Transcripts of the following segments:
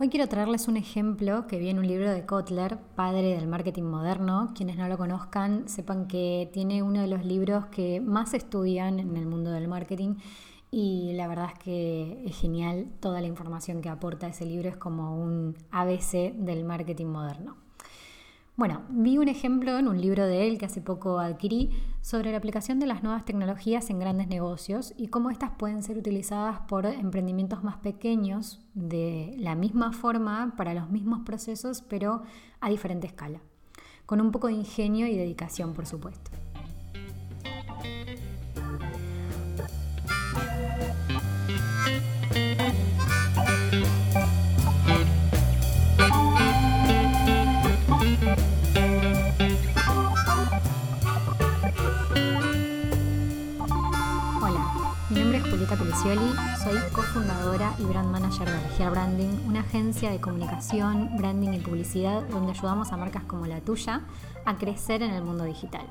Hoy quiero traerles un ejemplo que vi en un libro de Kotler, padre del marketing moderno. Quienes no lo conozcan, sepan que tiene uno de los libros que más estudian en el mundo del marketing y la verdad es que es genial toda la información que aporta ese libro, es como un ABC del marketing moderno. Bueno, vi un ejemplo en un libro de él que hace poco adquirí sobre la aplicación de las nuevas tecnologías en grandes negocios y cómo estas pueden ser utilizadas por emprendimientos más pequeños de la misma forma para los mismos procesos, pero a diferente escala, con un poco de ingenio y dedicación, por supuesto. Soy cofundadora y brand manager de Regia Branding, una agencia de comunicación, branding y publicidad donde ayudamos a marcas como la tuya a crecer en el mundo digital.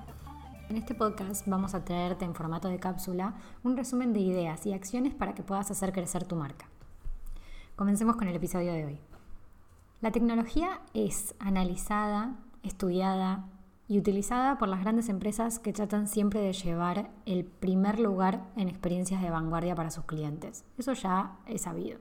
En este podcast vamos a traerte en formato de cápsula un resumen de ideas y acciones para que puedas hacer crecer tu marca. Comencemos con el episodio de hoy. La tecnología es analizada, estudiada, y utilizada por las grandes empresas que tratan siempre de llevar el primer lugar en experiencias de vanguardia para sus clientes. Eso ya es sabido.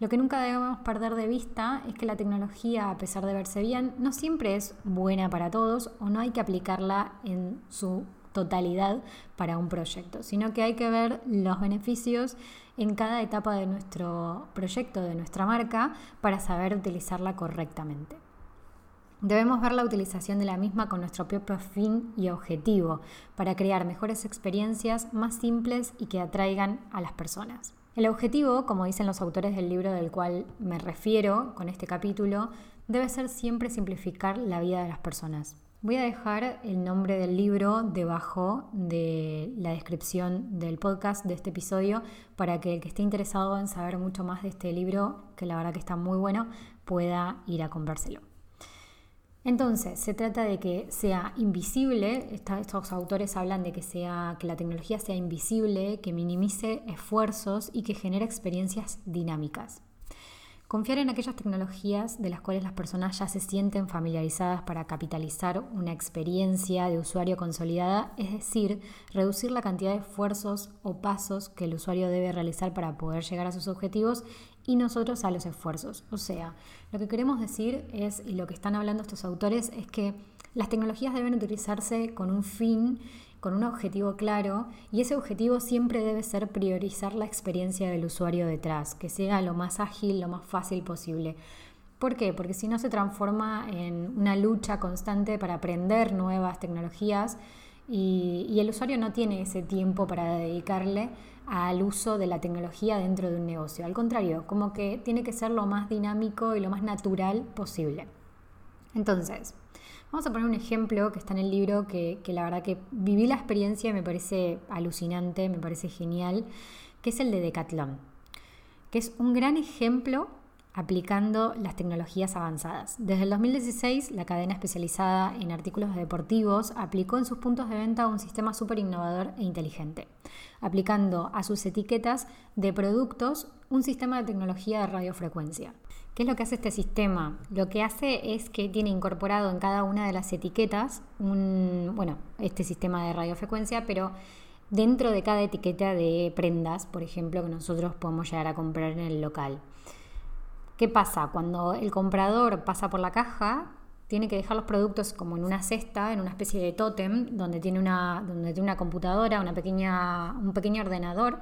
Lo que nunca debemos perder de vista es que la tecnología, a pesar de verse bien, no siempre es buena para todos o no hay que aplicarla en su totalidad para un proyecto, sino que hay que ver los beneficios en cada etapa de nuestro proyecto, de nuestra marca, para saber utilizarla correctamente. Debemos ver la utilización de la misma con nuestro propio fin y objetivo para crear mejores experiencias más simples y que atraigan a las personas. El objetivo, como dicen los autores del libro del cual me refiero con este capítulo, debe ser siempre simplificar la vida de las personas. Voy a dejar el nombre del libro debajo de la descripción del podcast de este episodio para que el que esté interesado en saber mucho más de este libro, que la verdad que está muy bueno, pueda ir a comprárselo. Entonces, se trata de que sea invisible, estos autores hablan de que, sea, que la tecnología sea invisible, que minimice esfuerzos y que genere experiencias dinámicas. Confiar en aquellas tecnologías de las cuales las personas ya se sienten familiarizadas para capitalizar una experiencia de usuario consolidada, es decir, reducir la cantidad de esfuerzos o pasos que el usuario debe realizar para poder llegar a sus objetivos y nosotros a los esfuerzos. O sea, lo que queremos decir es, y lo que están hablando estos autores, es que las tecnologías deben utilizarse con un fin, con un objetivo claro, y ese objetivo siempre debe ser priorizar la experiencia del usuario detrás, que sea lo más ágil, lo más fácil posible. ¿Por qué? Porque si no se transforma en una lucha constante para aprender nuevas tecnologías y, y el usuario no tiene ese tiempo para dedicarle al uso de la tecnología dentro de un negocio. Al contrario, como que tiene que ser lo más dinámico y lo más natural posible. Entonces, vamos a poner un ejemplo que está en el libro que, la verdad que viví la experiencia y me parece alucinante, me parece genial, que es el de Decathlon, que es un gran ejemplo aplicando las tecnologías avanzadas. Desde el 2016, la cadena especializada en artículos deportivos aplicó en sus puntos de venta un sistema súper innovador e inteligente, aplicando a sus etiquetas de productos un sistema de tecnología de radiofrecuencia. ¿Qué es lo que hace este sistema? Lo que hace es que tiene incorporado en cada una de las etiquetas un, bueno, este sistema de radiofrecuencia, pero dentro de cada etiqueta de prendas, por ejemplo, que nosotros podemos llegar a comprar en el local. ¿Qué pasa? Cuando el comprador pasa por la caja, tiene que dejar los productos como en una cesta, en una especie de tótem, donde tiene una, donde tiene una computadora, una pequeña, un pequeño ordenador,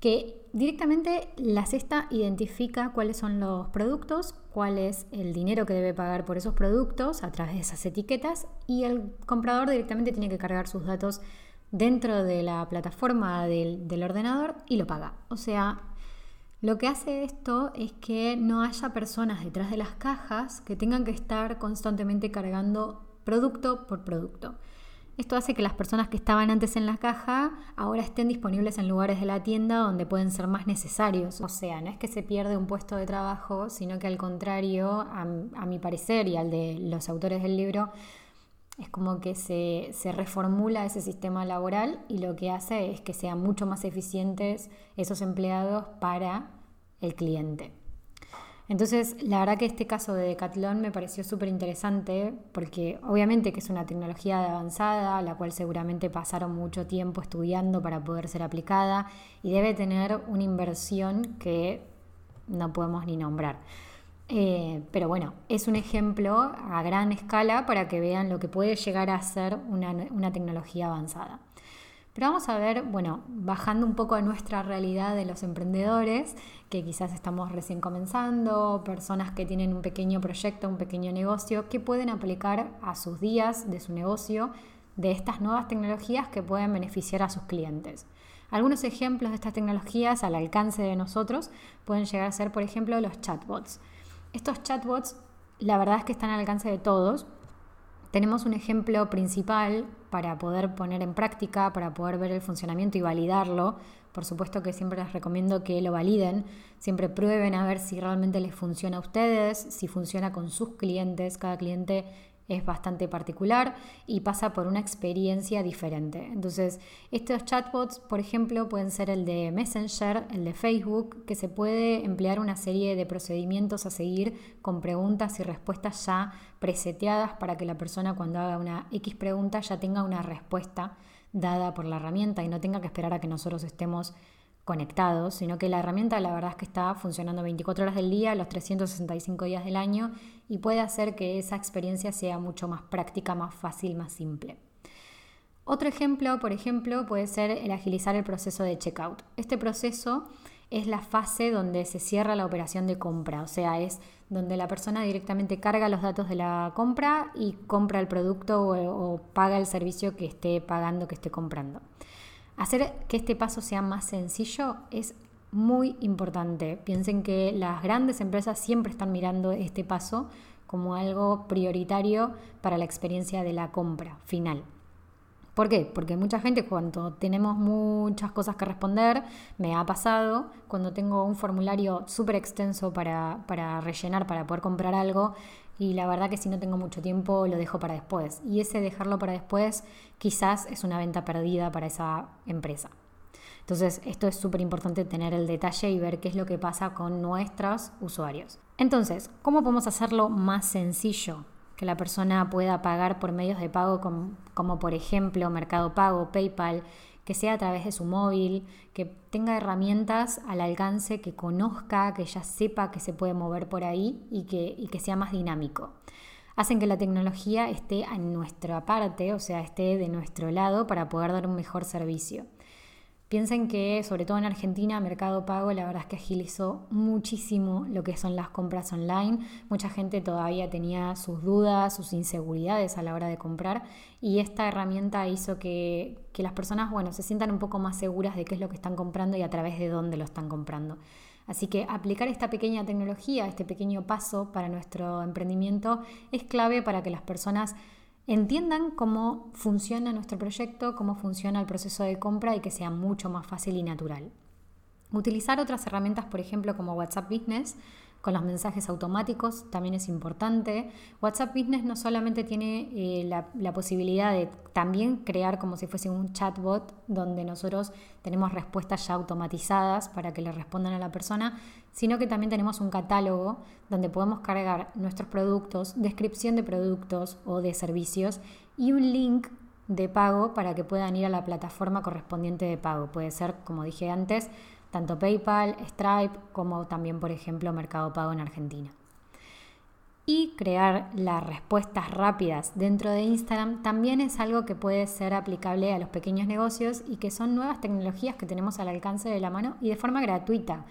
que directamente la cesta identifica cuáles son los productos, cuál es el dinero que debe pagar por esos productos a través de esas etiquetas y el comprador directamente tiene que cargar sus datos dentro de la plataforma del, del ordenador y lo paga. O sea, lo que hace esto es que no haya personas detrás de las cajas que tengan que estar constantemente cargando producto por producto. Esto hace que las personas que estaban antes en la caja ahora estén disponibles en lugares de la tienda donde pueden ser más necesarios. O sea, no es que se pierde un puesto de trabajo, sino que al contrario, a, mi parecer y al de los autores del libro, es como que se, se, reformula ese sistema laboral y lo que hace es que sean mucho más eficientes esos empleados para el cliente. Entonces, la verdad que este caso de Decathlon me pareció súper interesante porque obviamente que es una tecnología avanzada, la cual seguramente pasaron mucho tiempo estudiando para poder ser aplicada y debe tener una inversión que no podemos ni nombrar. Eh, pero bueno, es un ejemplo a gran escala para que vean lo que puede llegar a ser una tecnología avanzada. Pero vamos a ver, bueno, bajando un poco a nuestra realidad de los emprendedores, que quizás estamos recién comenzando, personas que tienen un pequeño proyecto, un pequeño negocio, que pueden aplicar a sus días de su negocio de estas nuevas tecnologías que pueden beneficiar a sus clientes. Algunos ejemplos de estas tecnologías al alcance de nosotros pueden llegar a ser, por ejemplo, los chatbots. Estos chatbots, la verdad es que están al alcance de todos, tenemos un ejemplo principal para poder poner en práctica, para poder ver el funcionamiento y validarlo. Por supuesto que siempre les recomiendo que lo validen, siempre prueben a ver si realmente les funciona a ustedes, si funciona con sus clientes. Cada cliente es bastante particular y pasa por una experiencia diferente. Entonces, estos chatbots, por ejemplo, pueden ser el de Messenger, el de Facebook, que se puede emplear una serie de procedimientos a seguir con preguntas y respuestas ya preseteadas para que la persona cuando haga una X pregunta ya tenga una respuesta dada por la herramienta y no tenga que esperar a que nosotros estemos sino que la herramienta la verdad es que está funcionando 24 horas del día, los 365 días del año y puede hacer que esa experiencia sea mucho más práctica, más fácil, más simple. Otro ejemplo, por ejemplo, puede ser el agilizar el proceso de checkout. Este proceso es la fase donde se cierra la operación de compra, o sea, es donde la persona directamente carga los datos de la compra y compra el producto o, o paga el servicio que esté pagando, que esté comprando. Hacer que este paso sea más sencillo es muy importante. Piensen que las grandes empresas siempre están mirando este paso como algo prioritario para la experiencia de la compra final. ¿Por qué? Porque mucha gente cuando tenemos muchas cosas que responder, me ha pasado, cuando tengo un formulario súper extenso para, para rellenar, para poder comprar algo, y la verdad que si no tengo mucho tiempo lo dejo para después. Y ese dejarlo para después quizás es una venta perdida para esa empresa. Entonces esto es súper importante tener el detalle y ver qué es lo que pasa con nuestros usuarios. Entonces, ¿cómo podemos hacerlo más sencillo? Que la persona pueda pagar por medios de pago como, como por ejemplo Mercado Pago, PayPal, que sea a través de su móvil, que tenga herramientas al alcance, que conozca, que ya sepa que se puede mover por ahí y que, y que sea más dinámico. Hacen que la tecnología esté en nuestra parte, o sea, esté de nuestro lado para poder dar un mejor servicio. Piensen que, sobre todo en Argentina, Mercado Pago la verdad es que agilizó muchísimo lo que son las compras online. Mucha gente todavía tenía sus dudas, sus inseguridades a la hora de comprar y esta herramienta hizo que, que las personas bueno, se sientan un poco más seguras de qué es lo que están comprando y a través de dónde lo están comprando. Así que aplicar esta pequeña tecnología, este pequeño paso para nuestro emprendimiento es clave para que las personas entiendan cómo funciona nuestro proyecto, cómo funciona el proceso de compra y que sea mucho más fácil y natural. Utilizar otras herramientas, por ejemplo, como WhatsApp Business, con los mensajes automáticos también es importante. WhatsApp Business no solamente tiene eh, la, posibilidad de también crear como si fuese un chatbot donde nosotros tenemos respuestas ya automatizadas para que le respondan a la persona, sino que también tenemos un catálogo donde podemos cargar nuestros productos, descripción de productos o de servicios y un link de pago para que puedan ir a la plataforma correspondiente de pago. Puede ser, como dije antes, tanto PayPal, Stripe como también, por ejemplo, Mercado Pago en Argentina. Y crear las respuestas rápidas dentro de Instagram también es algo que puede ser aplicable a los pequeños negocios y que son nuevas tecnologías que tenemos al alcance de la mano y de forma gratuita.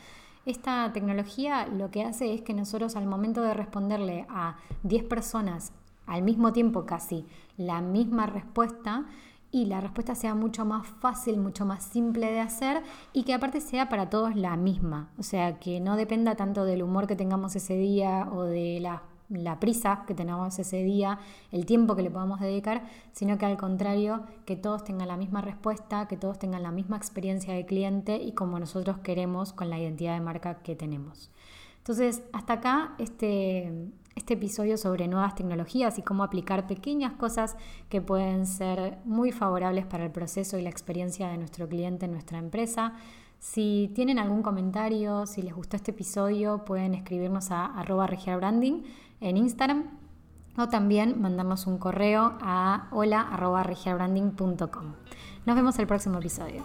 Esta tecnología lo que hace es que nosotros al momento de responderle a 10 personas al mismo tiempo casi la misma respuesta, y la respuesta sea mucho más fácil, mucho más simple de hacer y que aparte sea para todos la misma. O sea, que no dependa tanto del humor que tengamos ese día o de la, la prisa que tengamos ese día, el tiempo que le podamos dedicar, sino que al contrario, que todos tengan la misma respuesta, que todos tengan la misma experiencia de cliente y como nosotros queremos con la identidad de marca que tenemos. Entonces, hasta acá este, este episodio sobre nuevas tecnologías y cómo aplicar pequeñas cosas que pueden ser muy favorables para el proceso y la experiencia de nuestro cliente en nuestra empresa. Si tienen algún comentario, si les gustó este episodio, pueden escribirnos a arroba regialbranding en Instagram o también mandarnos un correo a hola.regialbranding.com. Nos vemos el próximo episodio.